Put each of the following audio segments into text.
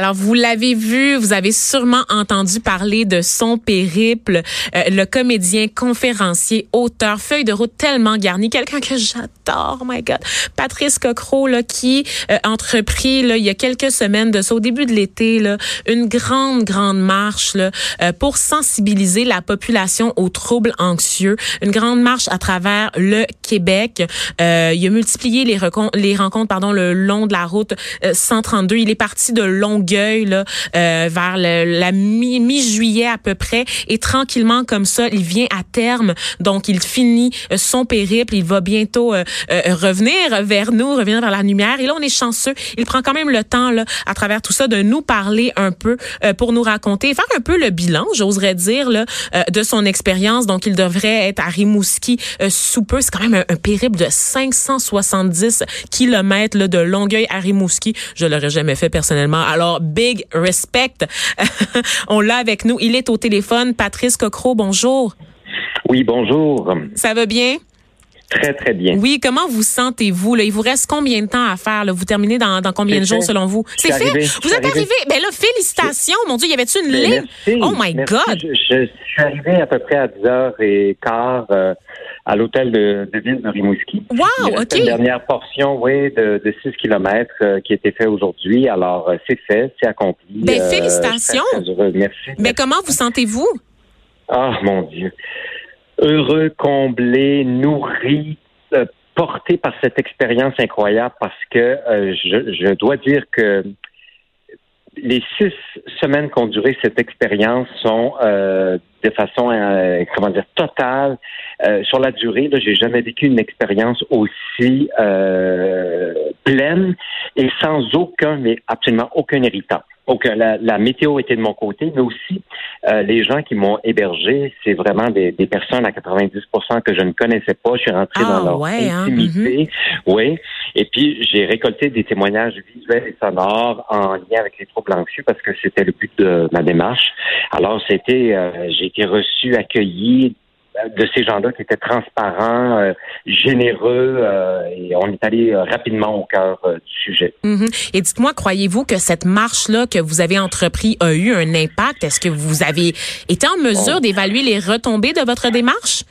Alors, vous l'avez vu, vous avez sûrement entendu parler de son périple, euh, le comédien, conférencier, auteur, feuille de route tellement garnie, quelqu'un que j'adore, oh my God, Patrice Cocro, là, qui euh, entrepris, là, il y a quelques semaines de ça, au début de l'été, là, une grande, grande marche là, euh, pour sensibiliser la population aux troubles anxieux, une grande marche à travers le Québec. Euh, il a multiplié les, les rencontres pardon, le long de la route 132. Il est parti de Longueuil euh, vers la mi-juillet à peu près. Et tranquillement comme ça, il vient à terme. Donc, il finit euh, son périple. Il va bientôt euh, revenir vers nous, revenir vers la lumière. Et là, on est chanceux. Il prend quand même le temps, là, à travers tout ça, de nous parler un peu pour nous raconter, faire un peu le bilan, j'oserais dire, là, de son expérience. Donc, il devrait être à Rimouski sous peu. C'est quand même un, périple de 570 kilomètres de Longueuil à Rimouski. Je l'aurais jamais fait personnellement. Alors, big respect. On l'a avec nous. Il est au téléphone. Patrice Cocro, bonjour. Oui, bonjour. Ça va bien? Très, très bien. Oui, comment vous sentez-vous? Il vous reste combien de temps à faire? Vous terminez dans, combien de jours selon vous? C'est fait? vous êtes arrivé? Ben là, félicitations. Mon Dieu, y avait-tu une ben, ligne? oh my God! Je, suis arrivé à peu près à 10h15 euh, à l'hôtel de, ville de Rimouski. Wow, OK. Une dernière portion, oui, de, de 6 km euh, qui a été fait aujourd'hui. Alors, euh, c'est fait, c'est accompli. Ben, félicitations. Merci. Mais comment vous sentez-vous? Ah, mon Dieu heureux, comblé, nourri, euh, porté par cette expérience incroyable parce que euh, je, je, dois dire que les six semaines qu'ont duré cette expérience sont euh, de façon, comment dire, totale. sur la durée, là, j'ai jamais vécu une expérience aussi pleine et sans aucun, mais absolument aucun héritage. Donc, la, la, météo était de mon côté, mais aussi euh, les gens qui m'ont hébergé, c'est vraiment des, des, personnes à 90 que je ne connaissais pas. Je suis rentré dans ah, leur hein, intimité. Mm-hmm. Oui. Et puis, j'ai récolté des témoignages visuels et sonores en lien avec les troubles anxieux parce que c'était le but de ma démarche. Alors, c'était, euh, j'ai été reçu, accueilli de ces gens-là qui étaient transparents, euh, généreux, euh, et on est allé euh, rapidement au cœur du sujet. Mm-hmm. Et dites-moi, croyez-vous que cette marche-là que vous avez entrepris a eu un impact? Est-ce que vous avez été en mesure oh. d'évaluer les retombées de votre démarche?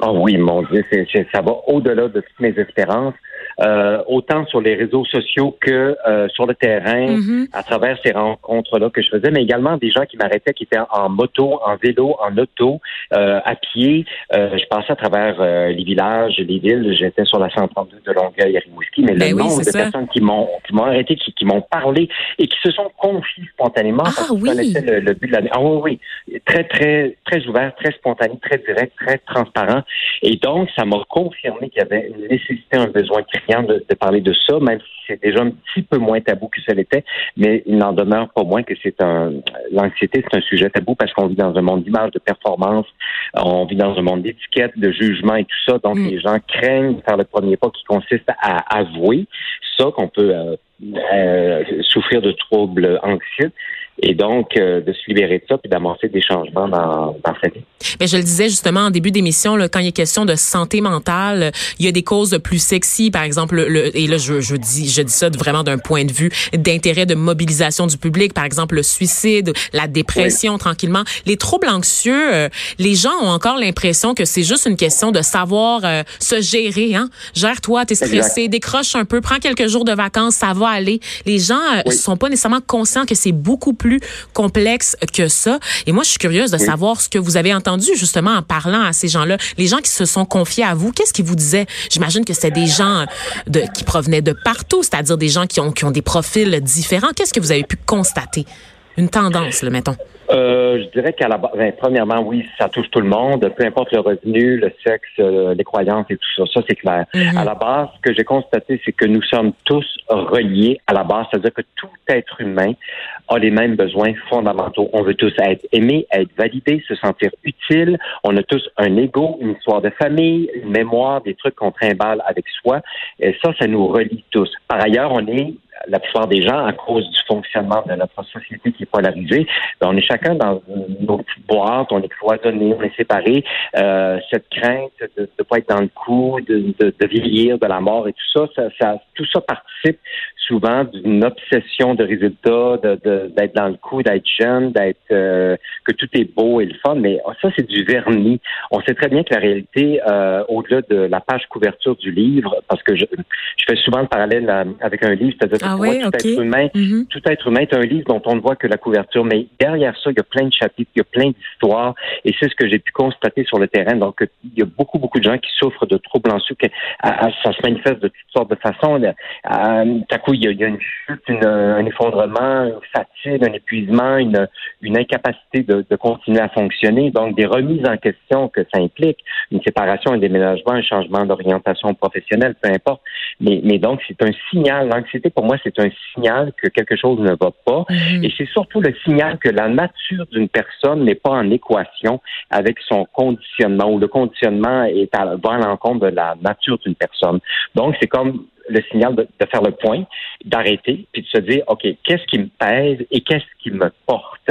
Oh oui, mon Dieu, ça va au-delà de toutes mes espérances. Euh, autant sur les réseaux sociaux que euh, sur le terrain, mm-hmm. à travers ces rencontres-là que je faisais, mais également des gens qui m'arrêtaient, qui étaient en moto, en vélo, en auto, euh, à pied. je passais à travers les villages, les villes. J'étais sur la 132 de Longueuil à Rimouski, mais le ben nombre de personnes qui m'ont qui m'ont arrêté, qui, qui m'ont parlé et qui se sont confiées spontanément ah, parce qu'ils connaissaient le, but de la... Ah oui, oui. Très, très, très ouvert, très spontané, très direct, très transparent. Et donc, ça m'a confirmé qu'il y avait une nécessité, un besoin criant de, de parler de ça, même si c'est déjà un petit peu moins tabou que ça l'était, mais il n'en demeure pas moins que c'est un l'anxiété, c'est un sujet tabou parce qu'on vit dans un monde d'image, de performance, on vit dans un monde d'étiquette, de jugement et tout ça, donc mm. les gens craignent de faire le premier pas qui consiste à avouer ça qu'on peut euh, euh, souffrir de troubles anxieux et donc euh, de se libérer de ça puis d'amorcer des changements dans, dans sa vie. Mais je le disais justement en début d'émission, quand il est question de santé mentale, il y a des causes plus sexy, par exemple, le, et là je, je dis je dis ça vraiment d'un point de vue d'intérêt de mobilisation du public, par exemple le suicide, la dépression, tranquillement, les troubles anxieux. Euh, les gens ont encore l'impression que c'est juste une question de savoir euh, se gérer. Hein? Gère-toi, t'es stressé, décroche un peu, prends quelques jours de vacances, ça va aller. Les gens ne sont pas nécessairement conscients que c'est beaucoup plus complexe que ça. Et moi, je suis curieuse de savoir ce que vous avez entendu justement en parlant à ces gens-là, les gens qui se sont confiés à vous. Qu'est-ce qu'ils vous disaient? J'imagine que c'était des gens de, qui provenaient de partout, c'est-à-dire des gens qui ont, qui ont des profils différents. Qu'est-ce que vous avez pu constater? Une tendance, le mettons. Euh, je dirais qu'à la base, ben, premièrement, oui, ça touche tout le monde, peu importe le revenu, le sexe, euh, les croyances et tout ça. Ça, c'est clair. Mhm. À la base, ce que j'ai constaté, c'est que nous sommes tous reliés à la base, c'est-à-dire que tout être humain a les mêmes besoins fondamentaux. On veut tous être aimés, être validés, se sentir utile. On a tous un ego, une histoire de famille, une mémoire, des trucs qu'on trimballe avec soi. Et ça, ça nous relie tous. Par ailleurs, on est la plupart des gens, à cause du fonctionnement de notre société qui est polarisée, ben, on est chacun dans nos petites boîtes, on est cloisonné, on est séparés. Euh, cette crainte de ne pas être dans le coup, de, de, de, vieillir, de la mort et tout ça, ça, ça tout ça participe souvent d'une obsession de résultats, d'être dans le coup, d'être jeune, d'être euh, que tout est beau et le fun, mais ça c'est du vernis. On sait très bien que la réalité, euh, au-delà de la page couverture du livre, parce que je, je fais souvent le parallèle avec un livre, c'est-à-dire ouais, tout okay. être humain, mm -hmm. tout être humain est un livre dont on ne voit que la couverture, mais derrière ça, il y a plein de chapitres, il y a plein d'histoires, et c'est ce que j'ai pu constater sur le terrain. Donc, il y a beaucoup, beaucoup de gens qui souffrent de troubles à, à, ça se manifeste de toutes sortes de façons. À, à coup, il y, a, il y a une chute, une, un effondrement, une fatigue, un épuisement, une, une incapacité de, de, continuer à fonctionner. Donc, des remises en question que ça implique, une séparation, un déménagement, un changement d'orientation professionnelle, peu importe. Mais, mais donc, c'est un signal. L'anxiété, pour moi, c'est un signal que quelque chose ne va pas. -hmm. Et c'est surtout le signal que la nature d'une personne n'est pas en équation avec son conditionnement ou le conditionnement est à, va à l'encontre de la nature d'une personne. Donc, c'est comme le signal de, de, faire le point, d'arrêter, puis de se dire, OK, qu'est-ce qui me pèse et qu'est-ce qui me porte?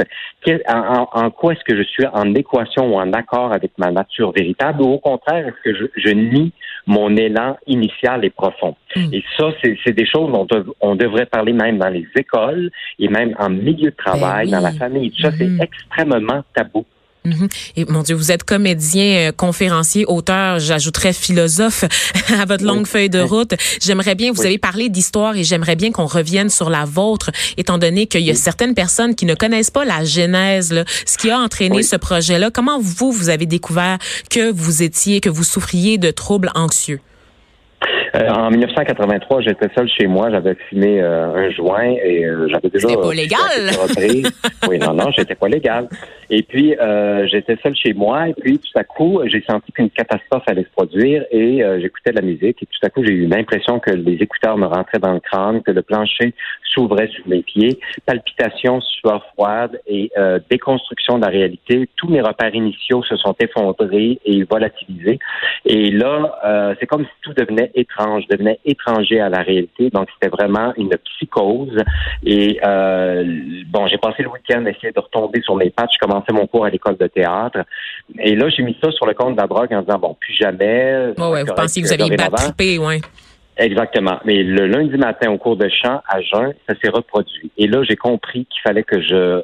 En, en, en quoi est-ce que je suis en équation ou en accord avec ma nature véritable ou au contraire, est-ce que je, je, nie mon élan initial et profond? Mm. Et ça, c'est des choses dont on devrait parler même dans les écoles et même en milieu de travail, ben oui. dans la famille. Ça, mm -hmm. c'est extrêmement tabou. Mm -hmm. Et mon Dieu, vous êtes comédien, euh, conférencier, auteur, j'ajouterais philosophe à votre longue feuille de route. J'aimerais bien, vous oui. avez parlé d'histoire et j'aimerais bien qu'on revienne sur la vôtre, étant donné qu'il y a oui. certaines personnes qui ne connaissent pas la genèse, là, ce qui a entraîné ce projet-là. Comment vous, vous avez découvert que vous étiez, que vous souffriez de troubles anxieux? Euh, en 1983, j'étais seul chez moi, j'avais fumé euh, un joint et euh, j'avais déjà. C'était pas légal. oui, non, non, j'étais pas légal. Et puis euh, j'étais seul chez moi et puis tout à coup, j'ai senti qu'une catastrophe allait se produire et j'écoutais de la musique et tout à coup, j'ai eu l'impression que les écouteurs me rentraient dans le crâne, que le plancher s'ouvrait sous mes pieds, palpitations, sueur froide et déconstruction de la réalité. Tous mes repères initiaux se sont effondrés et volatilisés. Et là, c'est comme si tout devenait étrange, devenait étranger à la réalité. Donc, c'était vraiment une psychose. Et euh, bon, j'ai passé le week-end à essayer de retomber sur mes pattes. Je commençais mon cours à l'école de théâtre. Et là, j'ai mis ça sur le compte de la drogue en disant, bon, plus jamais. Oh ouais, vous pensiez que vous aviez battrippé, ouais. Exactement. Mais le lundi matin, au cours de chant, à jeun, ça s'est reproduit. Et là, j'ai compris qu'il fallait que je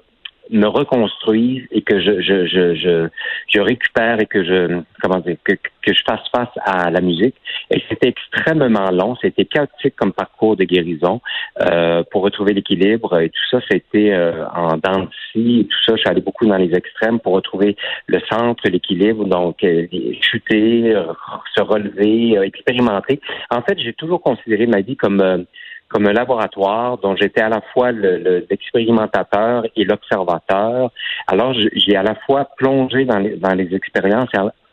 me reconstruise et que je, je, je, je, je récupère et que je, comment dire, que, que je fasse face à la musique. Et c'était extrêmement long, c'était chaotique comme parcours de guérison euh, pour retrouver l'équilibre et tout ça, c'était euh, en dents de tout ça. Je suis allé beaucoup dans les extrêmes pour retrouver le centre, l'équilibre, donc euh, chuter, se relever, expérimenter. En fait, j'ai toujours considéré ma vie comme comme un laboratoire dont j'étais à la fois l'expérimentateur le, et l'observateur. Alors, j'ai à la fois plongé dans les, expériences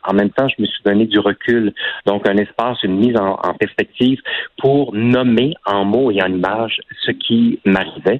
en même temps, je me suis donné du recul, donc un espace, une mise en, en perspective pour nommer en mots et en images ce qui m'arrivait.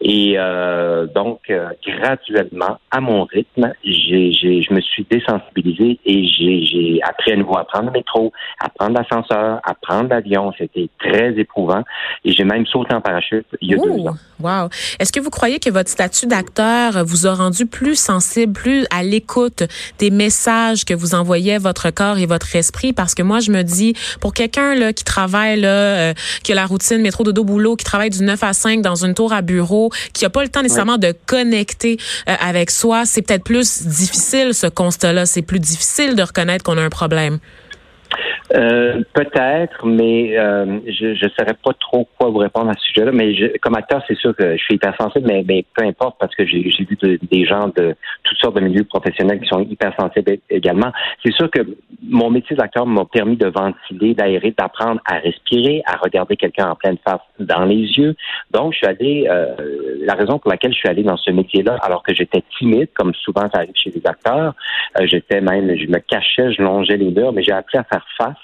Et euh, donc, euh, graduellement, à mon rythme, j'ai, j'ai, je me suis désensibilisé et j'ai, j'ai appris à nouveau à prendre le métro, à prendre l'ascenseur, à prendre l'avion. C'était très éprouvant. Et j'ai même sauté en parachute il y a deux ans. Wow. Est-ce que vous croyez que votre statut d'acteur vous a rendu plus sensible, plus à l'écoute des messages que vous envoyez votre corps et votre esprit? Parce que moi, je me dis, pour quelqu'un là qui travaille, là, euh, qui a la routine métro, dodo, boulot, qui travaille du 9 à 5 dans une tour à bureau, qui n'a pas le temps nécessairement oui. de connecter euh, avec soi, c'est peut-être plus difficile ce constat-là. C'est plus difficile de reconnaître qu'on a un problème. Euh, peut-être, mais euh, je ne saurais pas trop quoi vous répondre à ce sujet-là. Mais je, comme acteur, c'est sûr que je suis hypersensible, mais, mais peu importe parce que j'ai vu de, des gens de toutes sortes de milieux professionnels qui sont hypersensibles également. C'est sûr que mon métier d'acteur m'a permis de ventiler, d'aérer, d'apprendre à respirer, à regarder quelqu'un en pleine face dans les yeux. Donc, je suis allé, euh, la raison pour laquelle je suis allé dans ce métier-là, alors que j'étais timide, comme souvent ça arrive chez les acteurs, euh, j'étais même, je me cachais, je longeais les murs, mais j'ai appris à faire face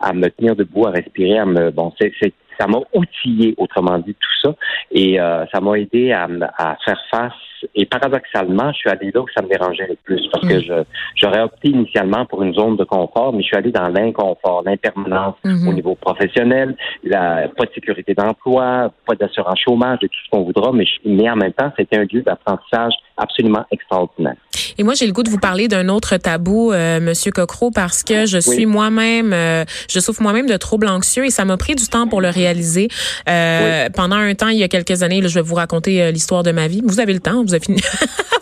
à me tenir debout, à respirer, à me bon, c'est ça m'a outillé, autrement dit, tout ça, et euh, ça m'a aidé à, à faire face et paradoxalement, je suis allé là où ça me dérangeait le plus parce que mm. je j'aurais opté initialement pour une zone de confort, mais je suis allé dans l'inconfort, l'impermanence mm-hmm. au niveau professionnel, la, pas de sécurité d'emploi, pas d'assurance chômage, de tout ce qu'on voudra, mais, mais en même temps, c'était un lieu d'apprentissage absolument extraordinaire. Et moi, j'ai le goût de vous parler d'un autre tabou, euh, Monsieur Cocro, parce que je suis moi-même, euh, je souffre moi-même de troubles anxieux et ça m'a pris du temps pour le réaliser. Euh, pendant un temps, il y a quelques années, là, je vais vous raconter euh, l'histoire de ma vie. Vous avez le temps, vous avez fini,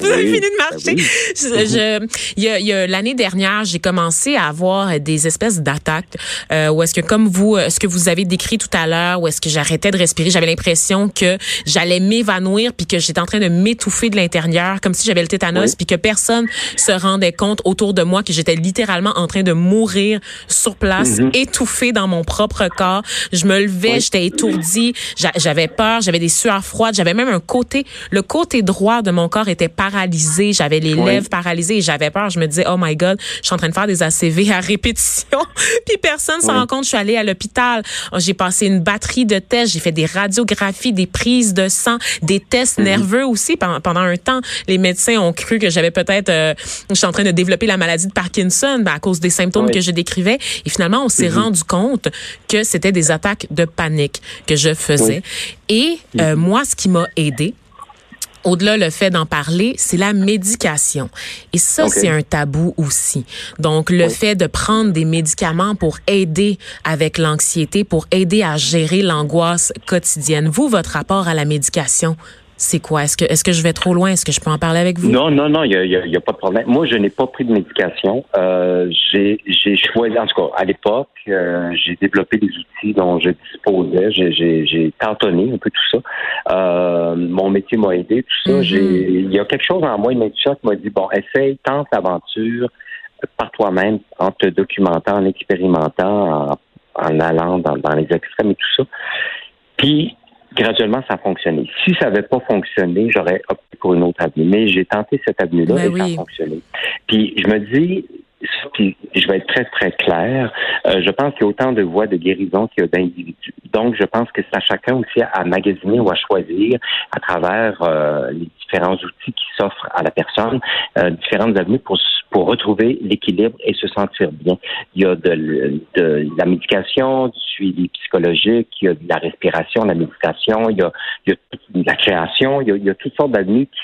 vous avez fini de marcher. Ben je, il y a, y a l'année dernière, j'ai commencé à avoir des espèces d'attaques euh, où est-ce que, comme vous, ce que vous avez décrit tout à l'heure, où est-ce que j'arrêtais de respirer, j'avais l'impression que j'allais m'évanouir puis que j'étais en train de m'étouffer de l'intérieur, comme si j'avais le tétanos puis que personne se rendait compte autour de moi que j'étais littéralement en train de mourir sur place, mm-hmm. étouffée dans mon propre corps. Je me levais, j'étais étourdie, j'avais peur, j'avais des sueurs froides, j'avais même un côté, le côté droit de mon corps était paralysé, j'avais les lèvres paralysées et j'avais peur. Je me disais, oh my God, je suis en train de faire des ACV à répétition, puis personne s'en rend compte. Je suis allée à l'hôpital, j'ai passé une batterie de tests, j'ai fait des radiographies, des prises de sang, des tests mm-hmm. nerveux aussi pendant un temps. Les médecins ont cru que j'avais peut-être, euh, je suis en train de développer la maladie de Parkinson ben, à cause des symptômes que je décrivais. Et finalement, on s'est mm-hmm. rendu compte que c'était des attaques de panique que je faisais. Et euh, mm-hmm. moi, ce qui m'a aidé, au-delà le fait d'en parler, c'est la médication. Et ça, c'est un tabou aussi. Donc, le fait de prendre des médicaments pour aider avec l'anxiété, pour aider à gérer l'angoisse quotidienne. Vous, votre rapport à la médication, c'est quoi? Est-ce que, est-ce que je vais trop loin? Est-ce que je peux en parler avec vous? Non, non, non, il n'y a, y a, pas de problème. Moi, je n'ai pas pris de médication. Euh, j'ai, j'ai choisi, en tout cas, à l'époque, euh, j'ai développé des outils dont je disposais. J'ai, j'ai, j'ai tantonné un peu tout ça. Euh, mon métier m'a aidé, tout ça. Mm-hmm. J'ai, il y a quelque chose en moi, une qui m'a dit, bon, essaye, tente l'aventure par toi-même, en te documentant, en expérimentant, en, en allant dans, dans les extrêmes et tout ça. Puis, graduellement, ça a fonctionné. Si ça n'avait pas fonctionné, j'aurais opté pour une autre avenue. Mais j'ai tenté cette avenue-là ben et ça a fonctionné. Puis je me dis, je vais être très, très clair, euh, je pense qu'il y a autant de voies de guérison qu'il y a d'individus. Donc, je pense que c'est à chacun aussi à, magasiner ou à choisir à travers euh, les différents outils qui s'offrent à la personne, euh, différentes avenues pour, pour retrouver l'équilibre et se sentir bien. Il y a de, de, la médication, du suivi psychologique, il y a de la respiration, la méditation, il y a, il y a de la création, il y a, il y a toutes sortes d'avenues qui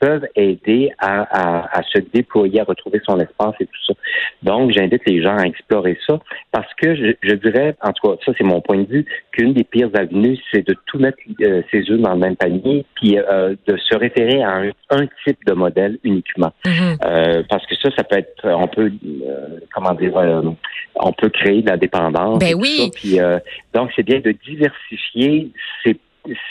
peuvent aider à, se déployer, à retrouver son espace et tout ça. Donc, j'invite les gens à explorer ça parce que je, dirais, en tout cas, ça c'est mon point de vue, qu'une des pires avenues, c'est de tout mettre euh, ses œufs dans le même panier, puis euh, de se référer à un, type de modèle uniquement. Mm-hmm. Euh, parce que ça, ça peut être, on peut, comment dire, on peut créer de la dépendance. Ben oui. puis, donc, c'est bien de diversifier ses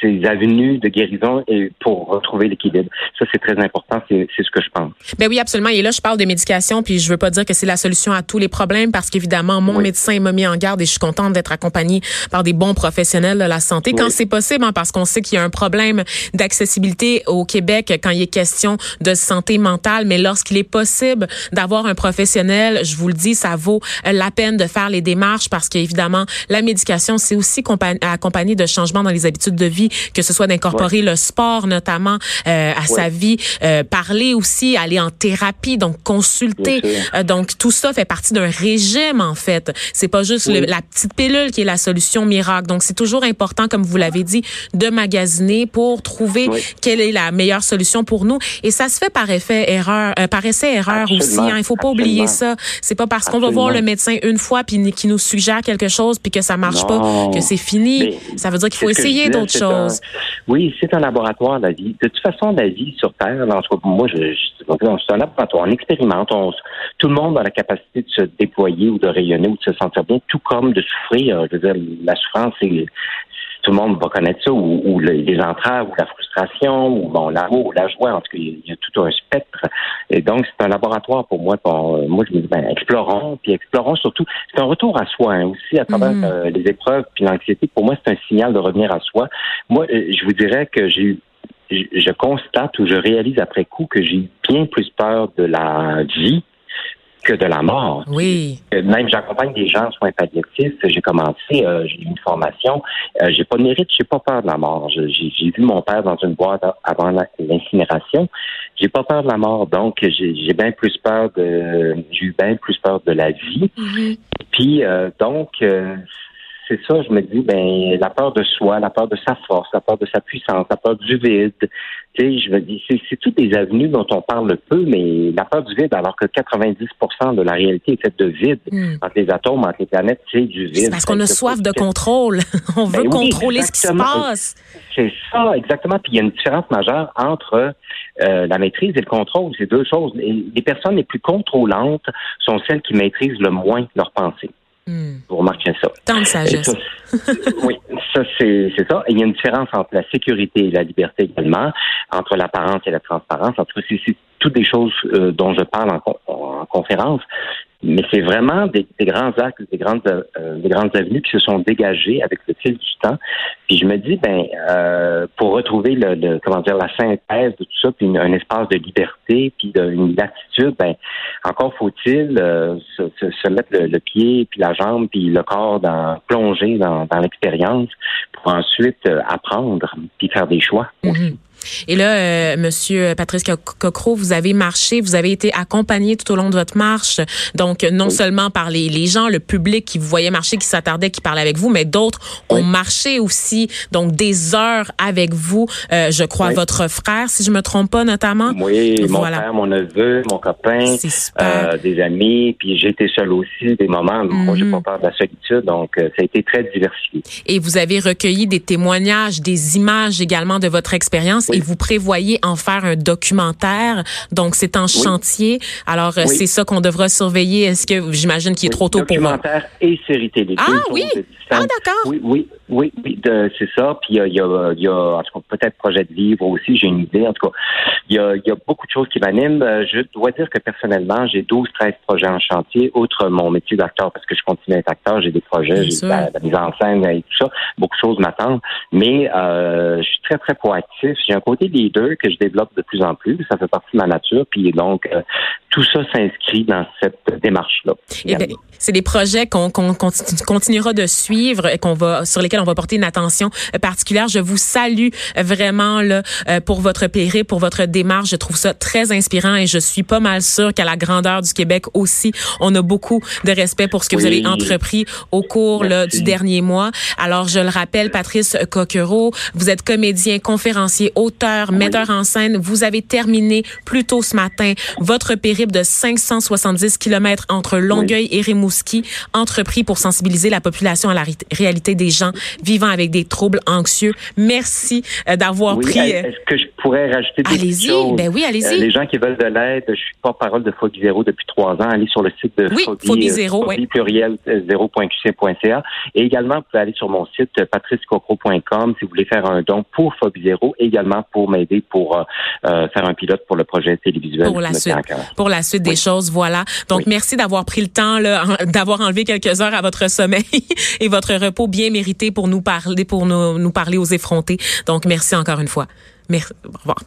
ces avenues de guérison et pour retrouver l'équilibre. Ça, c'est très important. C'est ce que je pense. Ben oui, absolument. Et là, je parle de médication, puis je veux pas dire que c'est la solution à tous les problèmes, parce qu'évidemment, mon médecin m'a mis en garde et je suis contente d'être accompagnée par des bons professionnels de la santé quand c'est possible, hein, parce qu'on sait qu'il y a un problème d'accessibilité au Québec quand il est question de santé mentale. Mais lorsqu'il est possible d'avoir un professionnel, je vous le dis, ça vaut la peine de faire les démarches, parce qu'évidemment, la médication, c'est aussi accompagné de changements dans les habitudes de vie, que ce soit d'incorporer le sport notamment euh, à sa vie, euh, parler aussi, aller en thérapie, donc consulter. Euh, donc tout ça fait partie d'un régime en fait. C'est pas juste la petite pilule qui est la solution miracle. Donc c'est toujours important, comme vous l'avez dit, de magasiner pour trouver quelle est la meilleure solution pour nous. Et ça se fait par effet erreur, par essai erreur aussi. Hein. Il faut pas oublier ça. C'est pas parce qu'on va voir le médecin une fois puis qui nous suggère quelque chose puis que ça marche pas que c'est fini. ça veut dire qu'il faut essayer d'autres oui, c'est un laboratoire, la vie. De toute façon, la vie sur Terre, moi, je, c'est un laboratoire. On expérimente. tout le monde a la capacité de se déployer ou de rayonner ou de se sentir bien, tout comme de souffrir. Je veux dire, la souffrance, c'est tout le monde va connaître ça, ou, les entraves, ou la frustration, ou bon, l'amour, ou la joie. En tout cas, il y a tout un spectre. Et donc, c'est un laboratoire pour moi. Pour, moi, je me dis, ben, explorons, puis explorons surtout. C'est un retour à soi hein, aussi à travers mm. euh, les épreuves, puis l'anxiété. Pour moi, c'est un signal de revenir à soi. Moi, euh, je vous dirais que j'ai eu je constate ou je réalise après coup que j'ai bien plus peur de la vie que de la mort. Oui. Euh, même j'accompagne des gens en soins palliatifs. J'ai commencé, euh, j'ai eu une formation. Euh, j'ai pas de mérite, j'ai pas peur de la mort. J'ai vu mon père dans une boîte avant l'incinération. J'ai pas peur de la mort, donc j'ai bien plus peur de, j'ai eu bien plus peur de la vie. Mm-hmm. Puis donc c'est ça, je me dis, ben, la peur de soi, la peur de sa force, la peur de sa puissance, la peur du vide. Tu sais, je me dis, c'est toutes des avenues dont on parle peu, mais la peur du vide, alors que 90% de la réalité est faite de vide. Hmm. Entre les atomes, entre les planètes, c'est du vide. C'est parce qu'on a soif de contrôle. on veut ben contrôler ce qui se passe. C'est ça, exactement. Puis il y a une différence majeure entre euh, la maîtrise et le contrôle. C'est deux choses. Les personnes les plus contrôlantes sont celles qui maîtrisent le moins leurs pensées. Hmm. Vous remarquez ça. Tant de sagesse. oui, ça, c'est ça. il y a une différence entre la sécurité et la liberté également, entre l'apparence et la transparence. En tout cas, c'est toutes des choses euh, dont je parle en conférence. Mais c'est vraiment des, grands actes, des grandes, euh, des grandes avenues qui se sont dégagées avec le fil du temps. Puis je me dis, ben, euh, pour retrouver le, comment dire, la synthèse de tout ça, puis un espace de liberté, puis une latitude, ben, encore faut-il euh, se, mettre le, pied, puis la jambe, puis le corps dans plonger dans, dans l'expérience pour ensuite apprendre, puis faire des choix. Mm-hmm. Et là, euh, Monsieur Patrice Cocro, vous avez marché, vous avez été accompagné tout au long de votre marche. Donc, non seulement par les, les, gens, le public qui vous voyait marcher, qui s'attardait, qui parlait avec vous, mais d'autres ont marché aussi. Donc, des heures avec vous. Euh, je crois votre frère, si je me trompe pas, notamment. Oui, mon frère, mon neveu, mon copain, euh, des amis. Puis été seul aussi des moments. Moi, j'ai pas mhm. peur de la solitude. Donc, euh, ça a été très diversifié. Et vous avez recueilli des témoignages, des images également de votre expérience et vous prévoyez en faire un documentaire. Donc, c'est en chantier. Alors, euh, c'est ça qu'on devra surveiller. Est-ce que j'imagine qu'il est trop tôt pour moi? Documentaire et série télé. Ah oui? Ah, d'accord. Oui, oui, oui, oui c'est ça. Puis il y a, y a, en tout cas, peut-être projet de livre aussi, j'ai une idée. En tout cas, il y a, y a beaucoup de choses qui m'animent. Euh, je dois dire que personnellement, j'ai 12, 13 projets en chantier, outre mon métier d'acteur, parce que je continue à être acteur, j'ai des projets, j'ai la, mise en scène et tout ça. Beaucoup de choses m'attendent. Mais euh, je suis très, très proactif. J'ai un côté leader que je développe de plus en plus. Ça fait partie de ma nature. Puis donc, euh, tout ça s'inscrit dans cette démarche-là. Eh c'est des projets qu'on continuera de suivre et qu'on va sur lesquels on va porter une attention particulière. Je vous salue vraiment là euh, pour votre périple, pour votre démarche. Je trouve ça très inspirant et je suis pas mal sûre qu'à la grandeur du Québec aussi, on a beaucoup de respect pour ce que vous avez entrepris au cours là, du dernier mois. Alors je le rappelle, Patrice Coquereau, vous êtes comédien, conférencier, auteur, metteur en scène. Vous avez terminé plus tôt ce matin votre périple de 570 kilomètres entre Longueuil et Rimouski, entrepris pour sensibiliser la population à la réalité des gens vivant avec des troubles anxieux. Merci euh, d'avoir pris. Euh, est-ce que je pourrais rajouter des allez-y, Ben oui, allez-y. Euh, les gens qui veulent de l'aide, je suis pas parole de Phobie Zéro depuis trois ans. Allez sur le site de oui, Phobie, Zéro, Phobie pluriel zéro.qc.ca. Et également, vous pouvez aller sur mon site patricecocro.com si vous voulez faire un don pour Phobie Zéro, également pour m'aider pour faire un pilote pour le projet télévisuel. Pour la suite, pour la suite des choses, voilà. Donc, merci d'avoir pris le temps, d'avoir enlevé quelques heures à votre sommeil et votre repos bien mérité pour nous parler, pour nous, nous parler aux effrontés. Donc, merci encore une fois. Merci. Au revoir.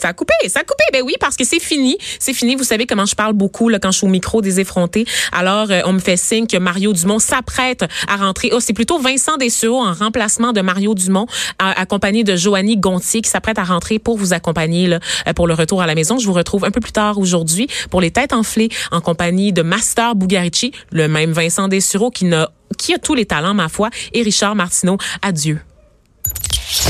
Ça a coupé, ça a coupé. Ben oui, parce que c'est fini. C'est fini. Vous savez comment je parle beaucoup là, quand je suis au micro des effrontés. Alors, euh, on me fait signe que Mario Dumont s'apprête à rentrer. Oh, c'est plutôt Vincent Dessureau en remplacement de Mario Dumont, accompagné de Joanie Gontier, qui s'apprête à rentrer pour vous accompagner là, euh, pour le retour à la maison. Je vous retrouve un peu plus tard aujourd'hui pour les têtes enflées en compagnie de Master Bugarici, le même Vincent Dessureau qui, qui a tous les talents, ma foi, et Richard Martineau. Adieu.